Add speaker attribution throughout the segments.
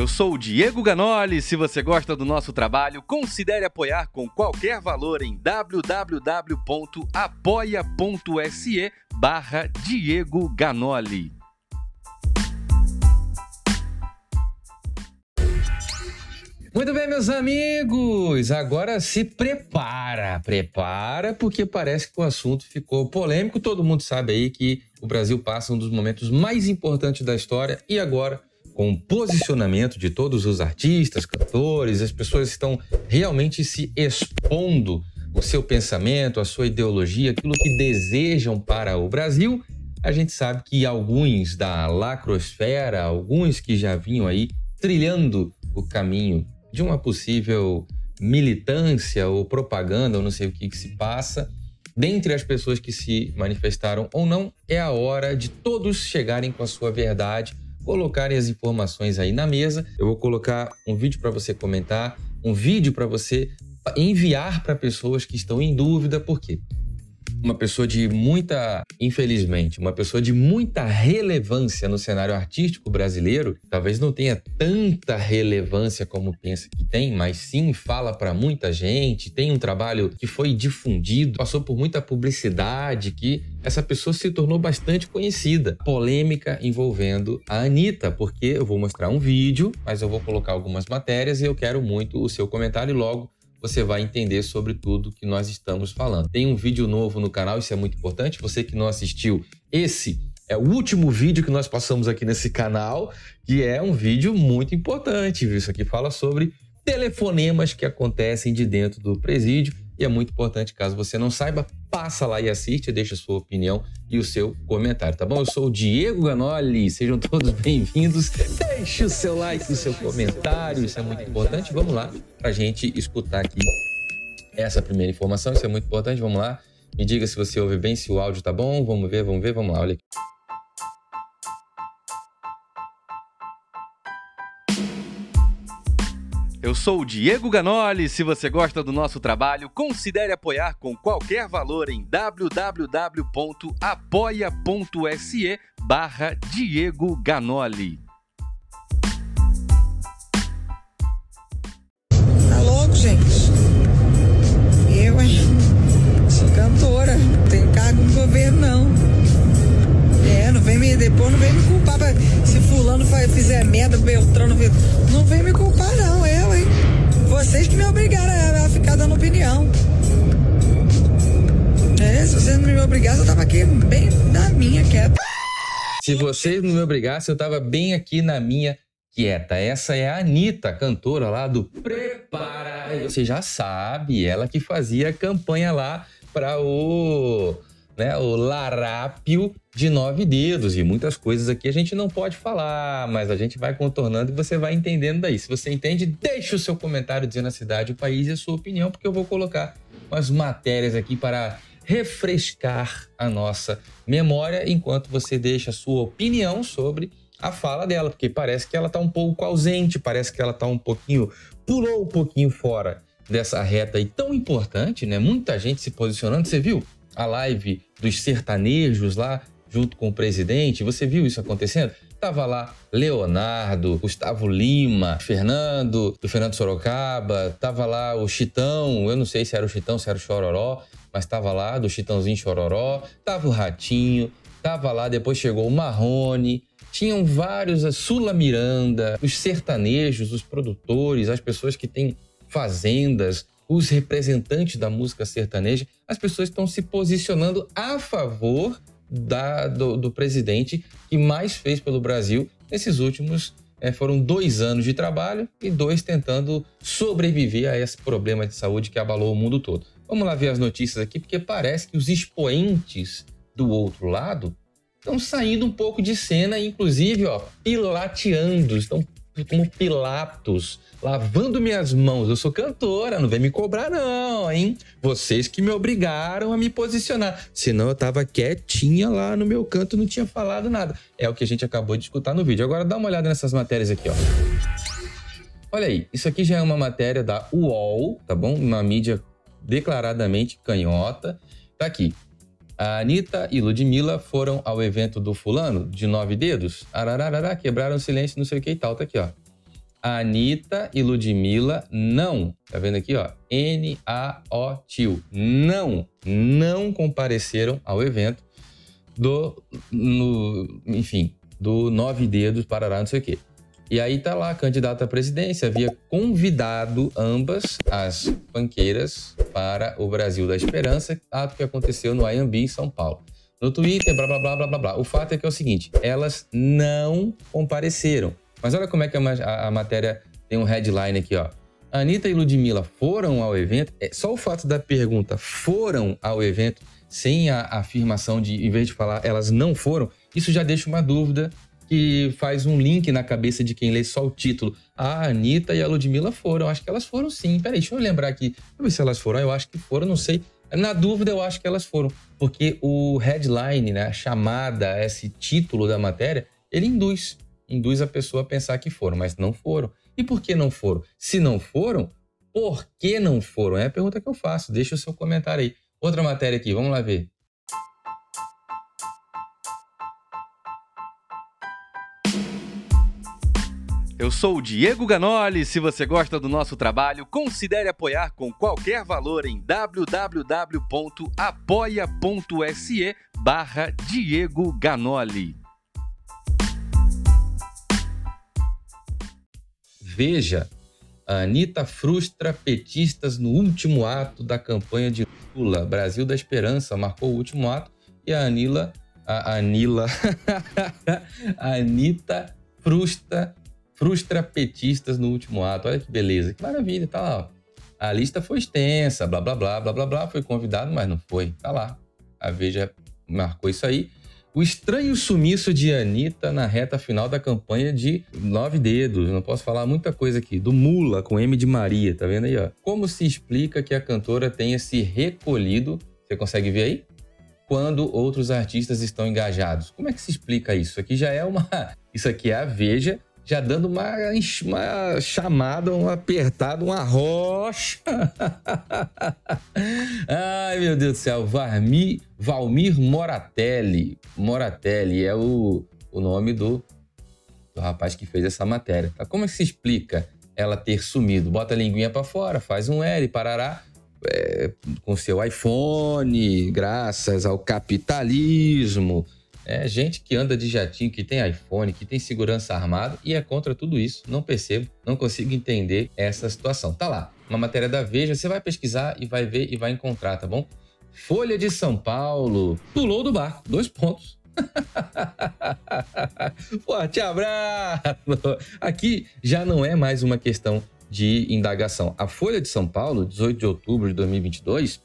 Speaker 1: Eu sou o Diego Ganoli. Se você gosta do nosso trabalho, considere apoiar com qualquer valor em www.apoia.se barra Diego Ganoli.
Speaker 2: Muito bem, meus amigos. Agora se prepara, prepara, porque parece que o assunto ficou polêmico. Todo mundo sabe aí que o Brasil passa um dos momentos mais importantes da história e agora com o posicionamento de todos os artistas, cantores, as pessoas estão realmente se expondo o seu pensamento, a sua ideologia, aquilo que desejam para o Brasil. A gente sabe que alguns da lacrosfera, alguns que já vinham aí trilhando o caminho de uma possível militância ou propaganda, ou não sei o que, que se passa, dentre as pessoas que se manifestaram ou não, é a hora de todos chegarem com a sua verdade colocarem as informações aí na mesa. Eu vou colocar um vídeo para você comentar, um vídeo para você enviar para pessoas que estão em dúvida, por quê? Uma pessoa de muita, infelizmente, uma pessoa de muita relevância no cenário artístico brasileiro, talvez não tenha tanta relevância como pensa que tem, mas sim fala para muita gente, tem um trabalho que foi difundido, passou por muita publicidade, que essa pessoa se tornou bastante conhecida. Polêmica envolvendo a Anitta, porque eu vou mostrar um vídeo, mas eu vou colocar algumas matérias e eu quero muito o seu comentário e logo você vai entender sobre tudo que nós estamos falando. Tem um vídeo novo no canal, isso é muito importante. Você que não assistiu, esse é o último vídeo que nós passamos aqui nesse canal, que é um vídeo muito importante. Isso aqui fala sobre telefonemas que acontecem de dentro do presídio e é muito importante, caso você não saiba, passa lá e assiste, deixa a sua opinião e o seu comentário, tá bom? Eu sou o Diego Ganoli, sejam todos bem-vindos. Deixe o seu like, o seu comentário, isso é muito importante. Vamos lá para a gente escutar aqui essa primeira informação, isso é muito importante. Vamos lá, me diga se você ouve bem, se o áudio tá bom. Vamos ver, vamos ver, vamos lá, olha aqui.
Speaker 1: Eu sou o Diego Ganoli. Se você gosta do nosso trabalho, considere apoiar com qualquer valor em www.apoia.se barra Diego Ganoli.
Speaker 3: Tá louco, gente? Eu, hein? Sou cantora. Não tenho cargo no governo, não. É, não vem me. Depois não vem me culpar. Pra, se fulano fizer merda, Beltrano. Não vem me culpar, não. Eu? Vocês que me obrigaram a, a ficar dando opinião. É, se vocês não me obrigassem, eu tava aqui bem na minha quieta.
Speaker 2: Se vocês não me obrigassem, eu tava bem aqui na minha quieta. Essa é a Anitta, cantora lá do Prepara. Você já sabe, ela que fazia campanha lá para o né, o larápio de nove dedos e muitas coisas aqui a gente não pode falar, mas a gente vai contornando e você vai entendendo daí. Se você entende, deixe o seu comentário dizendo a cidade, o país e a sua opinião, porque eu vou colocar umas matérias aqui para refrescar a nossa memória enquanto você deixa a sua opinião sobre a fala dela, porque parece que ela está um pouco ausente, parece que ela está um pouquinho, pulou um pouquinho fora dessa reta aí tão importante, né? Muita gente se posicionando, você viu? A live dos sertanejos lá, junto com o presidente. Você viu isso acontecendo? Tava lá Leonardo, Gustavo Lima, Fernando, do Fernando Sorocaba, tava lá o Chitão, eu não sei se era o Chitão, se era o Chororó, mas tava lá, do Chitãozinho Chororó, tava o Ratinho, tava lá, depois chegou o Marrone, tinham vários, a Sula Miranda, os sertanejos, os produtores, as pessoas que têm fazendas, os representantes da música sertaneja, as pessoas estão se posicionando a favor da, do, do, presidente que mais fez pelo Brasil nesses últimos. É, foram dois anos de trabalho e dois tentando sobreviver a esse problema de saúde que abalou o mundo todo. Vamos lá ver as notícias aqui, porque parece que os expoentes do outro lado estão saindo um pouco de cena, inclusive, ó, pilateando, estão como Pilatos, lavando minhas mãos. Eu sou cantora, não vem me cobrar, não, hein? Vocês que me obrigaram a me posicionar. Senão eu tava quietinha lá no meu canto, não tinha falado nada. É o que a gente acabou de escutar no vídeo. Agora dá uma olhada nessas matérias aqui, ó. Olha aí, isso aqui já é uma matéria da UOL, tá bom? Uma mídia declaradamente canhota. Tá aqui. A Anitta e Ludmilla foram ao evento do fulano, de nove dedos. Arararara, quebraram o silêncio, não sei o que e tal. Tá aqui, ó. Anitta e Ludmilla não. Tá vendo aqui, ó? N-A-O tio. Não, não compareceram ao evento do, no, enfim, do Nove Dedos, Parará, não sei o quê. E aí tá lá, candidata à presidência, havia convidado ambas as banqueiras para o Brasil da Esperança, ato que aconteceu no IMB em São Paulo. No Twitter, blá, blá, blá, blá, blá, blá. O fato é que é o seguinte, elas não compareceram. Mas olha como é que a, a, a matéria tem um headline aqui, ó. Anitta e Ludmilla foram ao evento. É, só o fato da pergunta foram ao evento, sem a afirmação de, em vez de falar elas não foram, isso já deixa uma dúvida que faz um link na cabeça de quem lê só o título. A Anitta e a Ludmilla foram. Acho que elas foram sim. Peraí, deixa eu lembrar aqui. Deixa eu ver se elas foram. Eu acho que foram, não sei. Na dúvida, eu acho que elas foram. Porque o headline, né, a chamada, esse título da matéria, ele induz. Induz a pessoa a pensar que foram, mas não foram. E por que não foram? Se não foram, por que não foram? É a pergunta que eu faço. Deixa o seu comentário aí. Outra matéria aqui, vamos lá ver.
Speaker 1: Eu sou o Diego Ganoli. Se você gosta do nosso trabalho, considere apoiar com qualquer valor em www.apoia.se barra Diego Ganoli.
Speaker 2: Veja, a Anitta frustra petistas no último ato da campanha de Lula. Brasil da Esperança marcou o último ato e a Anila, a Anila, a Anitta frustra frustra petistas no último ato. Olha que beleza, que maravilha, tá lá. Ó. A lista foi extensa, blá blá blá blá blá blá, foi convidado, mas não foi. Tá lá. A Veja marcou isso aí. O estranho sumiço de Anitta na reta final da campanha de Nove Dedos. não posso falar muita coisa aqui. Do Mula com M de Maria, tá vendo aí, ó? Como se explica que a cantora tenha se recolhido? Você consegue ver aí? Quando outros artistas estão engajados. Como é que se explica isso? Isso aqui já é uma. Isso aqui é a Veja já dando uma, uma chamada, um apertado, uma rocha. Ai, meu Deus do céu. Varmi, Valmir Moratelli. Moratelli é o, o nome do, do rapaz que fez essa matéria. Tá? Como é que se explica ela ter sumido? Bota a linguinha para fora, faz um L, parará. É, com seu iPhone, graças ao capitalismo, é gente que anda de jatinho, que tem iPhone, que tem segurança armada e é contra tudo isso. Não percebo, não consigo entender essa situação. Tá lá, uma matéria da Veja, você vai pesquisar e vai ver e vai encontrar, tá bom? Folha de São Paulo pulou do barco, dois pontos. Forte abraço! Aqui já não é mais uma questão de indagação. A Folha de São Paulo, 18 de outubro de 2022,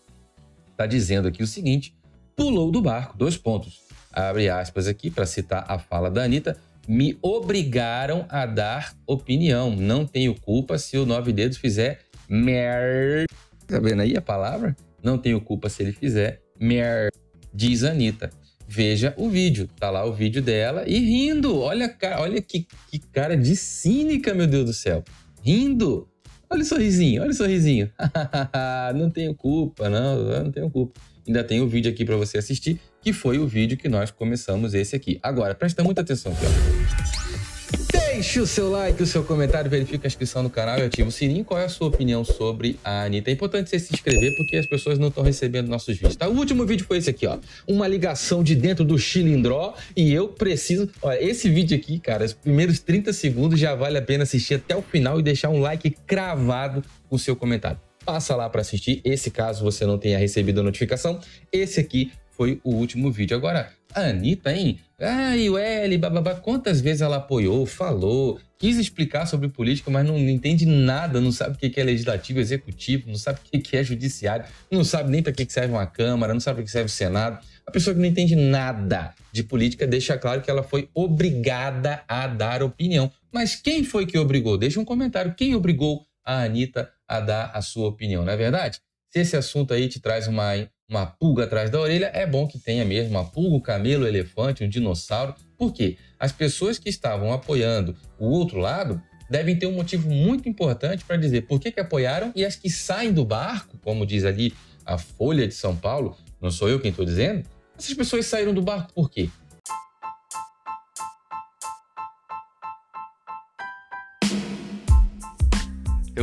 Speaker 2: está dizendo aqui o seguinte: pulou do barco, dois pontos abre aspas aqui para citar a fala da Anitta, me obrigaram a dar opinião. Não tenho culpa se o Nove Dedos fizer mer... Tá vendo aí a palavra? Não tenho culpa se ele fizer mer... Diz a Anitta. Veja o vídeo. Tá lá o vídeo dela e rindo. Olha, olha que, que cara de cínica, meu Deus do céu. Rindo. Olha o sorrisinho, olha o sorrisinho. não tenho culpa, não, não tenho culpa. Ainda tem o vídeo aqui para você assistir que foi o vídeo que nós começamos esse aqui. Agora, presta muita atenção aqui, ó. Deixe o seu like, o seu comentário, verifique a inscrição no canal e ative o sininho. Qual é a sua opinião sobre a Anitta? É importante você se inscrever porque as pessoas não estão recebendo nossos vídeos, tá? O último vídeo foi esse aqui, ó. Uma ligação de dentro do Chilindró e eu preciso... Olha, esse vídeo aqui, cara, os primeiros 30 segundos já vale a pena assistir até o final e deixar um like cravado com o seu comentário. Passa lá para assistir. Esse caso você não tenha recebido a notificação. Esse aqui foi o último vídeo. Agora, a Anitta, hein? Ai, o L, bababá, quantas vezes ela apoiou, falou, quis explicar sobre política, mas não, não entende nada, não sabe o que é legislativo, executivo, não sabe o que é judiciário, não sabe nem para que serve uma Câmara, não sabe para que serve o Senado. A pessoa que não entende nada de política deixa claro que ela foi obrigada a dar opinião. Mas quem foi que obrigou? Deixa um comentário. Quem obrigou a Anitta a dar a sua opinião, não é verdade? Se esse assunto aí te traz uma uma pulga atrás da orelha, é bom que tenha mesmo uma pulga, um camelo, um elefante, um dinossauro. Por quê? As pessoas que estavam apoiando o outro lado devem ter um motivo muito importante para dizer por que, que apoiaram e as que saem do barco, como diz ali a Folha de São Paulo, não sou eu quem estou dizendo, essas pessoas saíram do barco por quê?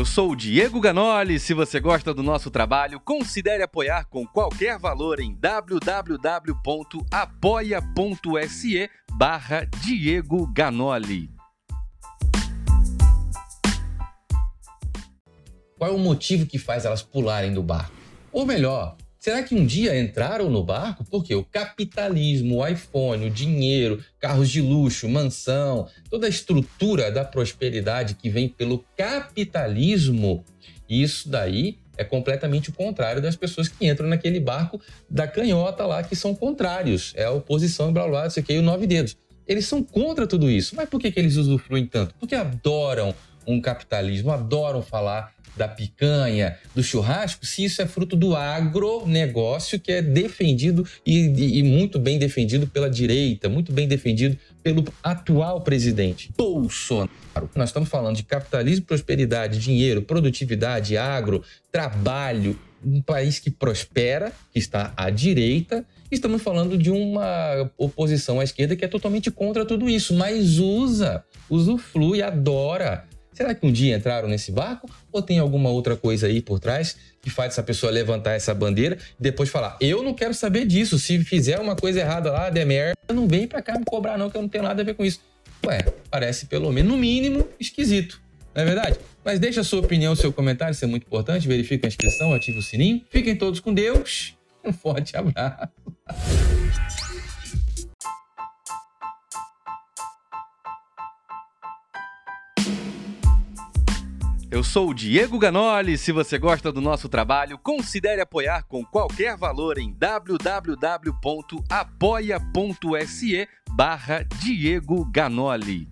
Speaker 1: Eu sou o Diego Ganoli. Se você gosta do nosso trabalho, considere apoiar com qualquer valor em www.apoia.se barra Diego Ganoli.
Speaker 2: Qual é o motivo que faz elas pularem do barco? Ou melhor, Será que um dia entraram no barco? Porque o capitalismo, o iPhone, o dinheiro, carros de luxo, mansão, toda a estrutura da prosperidade que vem pelo capitalismo, isso daí é completamente o contrário das pessoas que entram naquele barco da canhota lá, que são contrários. É a oposição, blá blá, isso aqui, e o nove dedos. Eles são contra tudo isso. Mas por que, que eles usufruem tanto? Porque adoram um capitalismo, adoram falar da picanha, do churrasco, se isso é fruto do agronegócio que é defendido e, e, muito bem defendido pela direita, muito bem defendido pelo atual presidente Bolsonaro. Nós estamos falando de capitalismo, prosperidade, dinheiro, produtividade, agro, trabalho, um país que prospera, que está à direita. Estamos falando de uma oposição à esquerda que é totalmente contra tudo isso, mas usa, usufrui, adora Será que um dia entraram nesse barco ou tem alguma outra coisa aí por trás que faz essa pessoa levantar essa bandeira e depois falar: "Eu não quero saber disso. Se fizer uma coisa errada lá, der merda, não vem para cá me cobrar não, que eu não tenho nada a ver com isso". Ué, parece pelo menos no mínimo esquisito. Não é verdade? Mas deixa a sua opinião, seu comentário, isso é muito importante. Verifique a inscrição, ative o sininho. Fiquem todos com Deus. Um forte abraço.
Speaker 1: Eu sou o Diego Ganoli. Se você gosta do nosso trabalho, considere apoiar com qualquer valor em www.apoia.se barra Diego Ganoli.